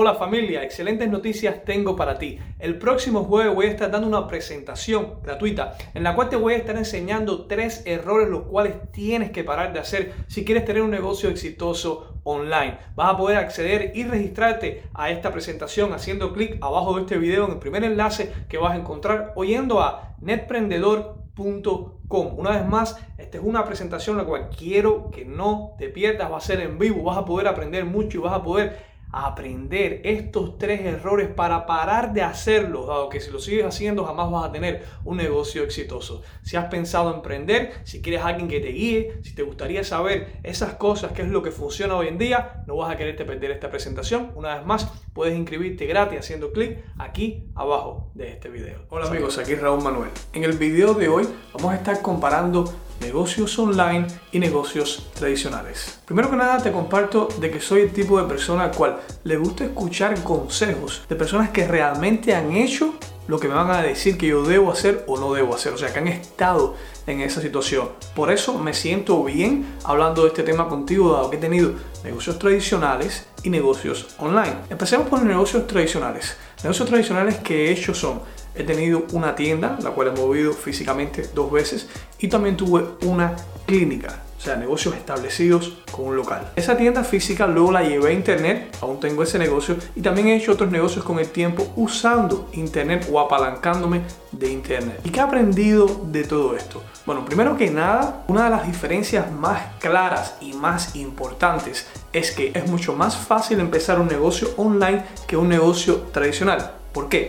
Hola familia, excelentes noticias tengo para ti. El próximo jueves voy a estar dando una presentación gratuita en la cual te voy a estar enseñando tres errores los cuales tienes que parar de hacer si quieres tener un negocio exitoso online. Vas a poder acceder y registrarte a esta presentación haciendo clic abajo de este video en el primer enlace que vas a encontrar oyendo a netprendedor.com. Una vez más, esta es una presentación la cual quiero que no te pierdas, va a ser en vivo, vas a poder aprender mucho y vas a poder aprender estos tres errores para parar de hacerlos, dado que si lo sigues haciendo jamás vas a tener un negocio exitoso. Si has pensado emprender, si quieres alguien que te guíe, si te gustaría saber esas cosas, qué es lo que funciona hoy en día, no vas a quererte perder esta presentación. Una vez más, puedes inscribirte gratis haciendo clic aquí abajo de este video. Hola amigos, aquí Raúl Manuel. En el video de hoy vamos a estar comparando negocios online y negocios tradicionales. Primero que nada te comparto de que soy el tipo de persona al cual le gusta escuchar consejos de personas que realmente han hecho lo que me van a decir que yo debo hacer o no debo hacer, o sea, que han estado en esa situación. Por eso me siento bien hablando de este tema contigo, dado que he tenido negocios tradicionales y negocios online. Empecemos por los negocios tradicionales. Negocios tradicionales que he hecho son He tenido una tienda, la cual he movido físicamente dos veces, y también tuve una clínica, o sea, negocios establecidos con un local. Esa tienda física luego la llevé a internet, aún tengo ese negocio, y también he hecho otros negocios con el tiempo usando internet o apalancándome de internet. ¿Y qué he aprendido de todo esto? Bueno, primero que nada, una de las diferencias más claras y más importantes es que es mucho más fácil empezar un negocio online que un negocio tradicional. ¿Por qué?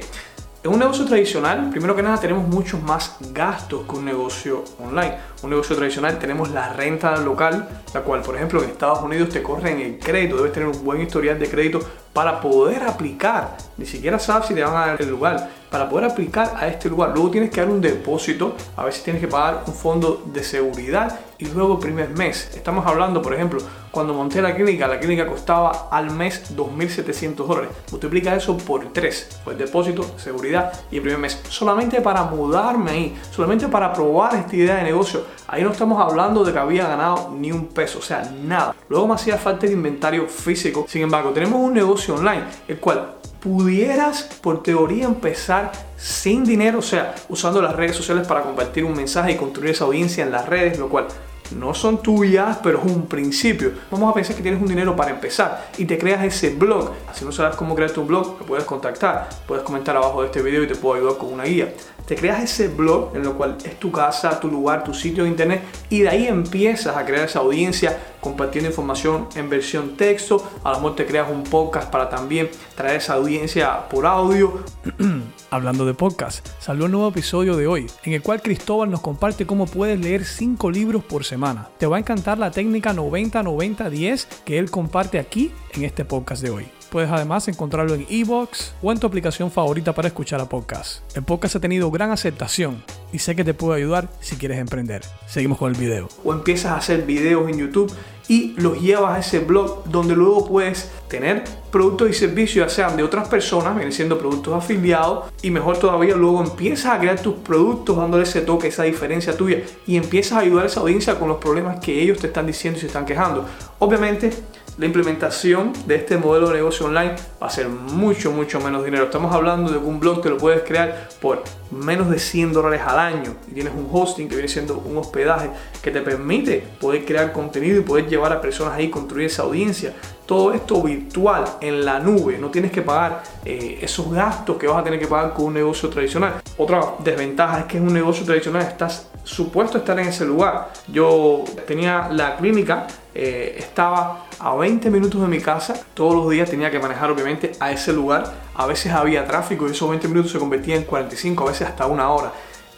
En un negocio tradicional, primero que nada, tenemos muchos más gastos que un negocio online. Un negocio tradicional tenemos la renta local, la cual, por ejemplo, en Estados Unidos te corren el crédito, debes tener un buen historial de crédito para poder aplicar. Ni siquiera sabes si te van a dar el lugar. Para poder aplicar a este lugar, luego tienes que dar un depósito, a veces tienes que pagar un fondo de seguridad y luego primer mes. Estamos hablando, por ejemplo, cuando monté la clínica, la clínica costaba al mes 2.700 dólares. Multiplica eso por 3, por el depósito, seguridad y el primer mes. Solamente para mudarme ahí, solamente para probar esta idea de negocio. Ahí no estamos hablando de que había ganado ni un peso, o sea, nada. Luego me hacía falta el inventario físico. Sin embargo, tenemos un negocio online, el cual pudieras por teoría empezar sin dinero, o sea, usando las redes sociales para compartir un mensaje y construir esa audiencia en las redes, lo cual no son tuyas, pero es un principio. Vamos a pensar que tienes un dinero para empezar y te creas ese blog. Si no sabes cómo crear tu blog, me puedes contactar, puedes comentar abajo de este video y te puedo ayudar con una guía. Te creas ese blog en lo cual es tu casa, tu lugar, tu sitio de internet y de ahí empiezas a crear esa audiencia compartiendo información en versión texto. A lo mejor te creas un podcast para también traer esa audiencia por audio. Hablando de podcast, salió un nuevo episodio de hoy, en el cual Cristóbal nos comparte cómo puedes leer 5 libros por semana. Te va a encantar la técnica 90-90-10 que él comparte aquí en este podcast de hoy. Puedes además encontrarlo en Evox o en tu aplicación favorita para escuchar a podcast. El podcast ha tenido gran aceptación y sé que te puede ayudar si quieres emprender. Seguimos con el video. O empiezas a hacer videos en YouTube y los llevas a ese blog donde luego puedes tener productos y servicios ya sean de otras personas, vienen siendo productos afiliados y mejor todavía luego empiezas a crear tus productos dándole ese toque, esa diferencia tuya y empiezas a ayudar a esa audiencia con los problemas que ellos te están diciendo y se están quejando. Obviamente la implementación de este modelo de negocio online va a ser mucho, mucho menos dinero. Estamos hablando de un blog que lo puedes crear por menos de 100 dólares al año y tienes un hosting que viene siendo un hospedaje que te permite poder crear contenido y poder llevar a personas ahí, construir esa audiencia. Todo esto virtual en la nube, no tienes que pagar eh, esos gastos que vas a tener que pagar con un negocio tradicional. Otra desventaja es que en un negocio tradicional estás supuesto estar en ese lugar. Yo tenía la clínica, eh, estaba a 20 minutos de mi casa. Todos los días tenía que manejar obviamente a ese lugar. A veces había tráfico y esos 20 minutos se convertían en 45, a veces hasta una hora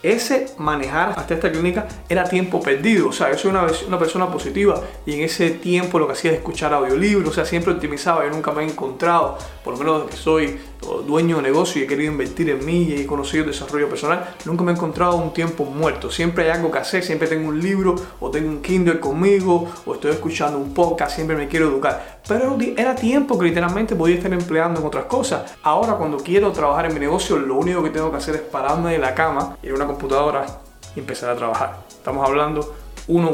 ese manejar hasta esta clínica era tiempo perdido. O sea, yo soy una, una, persona positiva y en ese tiempo lo que hacía es escuchar audiolibros, o sea, siempre optimizaba. Yo nunca me he encontrado, por lo menos que soy dueño de negocio y he querido invertir en mí y he conocido el desarrollo personal, nunca me he encontrado un tiempo muerto. Siempre hay algo que hacer, siempre tengo un libro o tengo un Kindle conmigo o estoy escuchando un podcast, siempre me quiero educar. Pero era tiempo que literalmente podía estar empleando en otras cosas. Ahora cuando quiero trabajar en mi negocio, lo único que tengo que hacer es pararme de la cama, ir a una computadora y empezar a trabajar. Estamos hablando uno,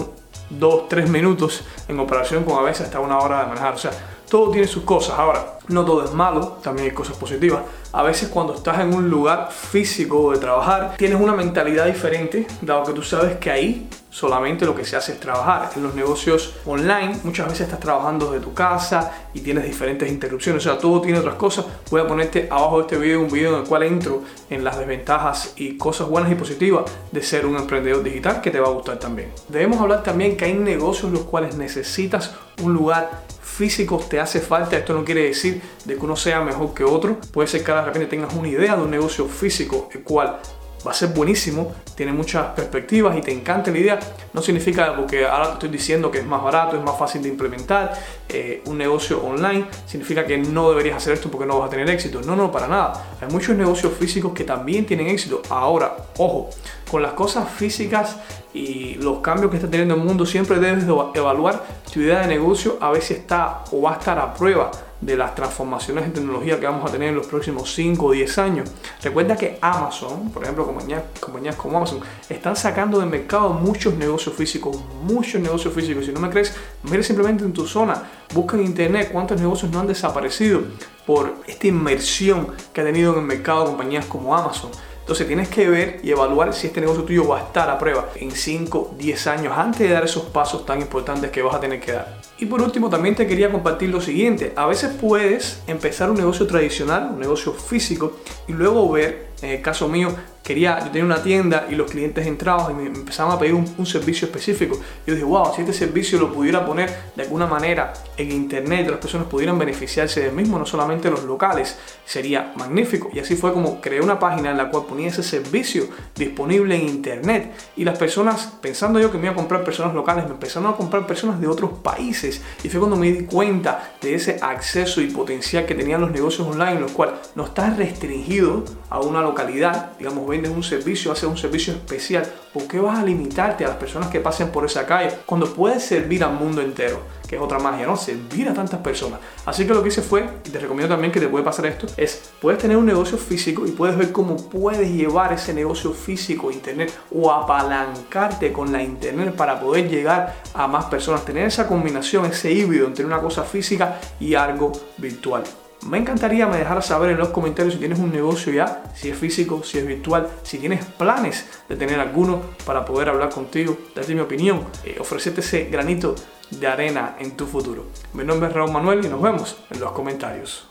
dos, tres minutos en operación con a veces hasta una hora de manejar. O sea, todo tiene sus cosas. Ahora, no todo es malo, también hay cosas positivas. A veces cuando estás en un lugar físico de trabajar, tienes una mentalidad diferente, dado que tú sabes que ahí solamente lo que se hace es trabajar. En los negocios online muchas veces estás trabajando desde tu casa y tienes diferentes interrupciones, o sea, todo tiene otras cosas. Voy a ponerte abajo de este video un video en el cual entro en las desventajas y cosas buenas y positivas de ser un emprendedor digital que te va a gustar también. Debemos hablar también que hay negocios los cuales necesitas un lugar físico te hace falta. Esto no quiere decir de que uno sea mejor que otro. Puede ser que de repente tengas una idea de un negocio físico el cual va a ser buenísimo, tiene muchas perspectivas y te encanta la idea, no significa porque ahora te estoy diciendo que es más barato, es más fácil de implementar eh, un negocio online, significa que no deberías hacer esto porque no vas a tener éxito. No, no, para nada. Hay muchos negocios físicos que también tienen éxito. Ahora, ojo, con las cosas físicas y los cambios que está teniendo el mundo, siempre debes evaluar tu idea de negocio a ver si está o va a estar a prueba de las transformaciones en tecnología que vamos a tener en los próximos 5 o 10 años. Recuerda que Amazon, por ejemplo, compañías, compañías como Amazon, están sacando del mercado muchos negocios físicos, muchos negocios físicos. Si no me crees, mire simplemente en tu zona, busca en internet cuántos negocios no han desaparecido por esta inmersión que ha tenido en el mercado compañías como Amazon. Entonces tienes que ver y evaluar si este negocio tuyo va a estar a prueba en 5, 10 años antes de dar esos pasos tan importantes que vas a tener que dar. Y por último también te quería compartir lo siguiente. A veces puedes empezar un negocio tradicional, un negocio físico y luego ver, en el caso mío, quería, yo tenía una tienda y los clientes entraban y me empezaban a pedir un, servicio específico. Yo dije, wow, si este servicio lo pudiera poner de alguna manera en internet, las personas pudieran beneficiarse del mismo, no solamente los locales, sería magnífico. Y así fue como creé una página en la cual ponía ese servicio disponible en internet. Y las personas, pensando yo que me iba a comprar personas locales, me empezaron a comprar personas de otros países. Y fue cuando me di cuenta de ese acceso y potencial que tenían los negocios online, los cuales no está restringido a una localidad, digamos, vendes un servicio, haces un servicio especial, ¿por qué vas a limitarte a las personas que pasen por esa calle cuando puedes servir al mundo entero? Que es otra magia, ¿no? Servir a tantas personas. Así que lo que hice fue, y te recomiendo también que te puede pasar esto, es puedes tener un negocio físico y puedes ver cómo puedes llevar ese negocio físico internet o apalancarte con la internet para poder llegar a más personas. Tener esa combinación, ese híbrido entre una cosa física y algo virtual. Me encantaría me dejaras saber en los comentarios si tienes un negocio ya, si es físico, si es virtual, si tienes planes de tener alguno para poder hablar contigo, darte mi opinión, eh, ofrecerte ese granito de arena en tu futuro. Mi nombre es Raúl Manuel y nos vemos en los comentarios.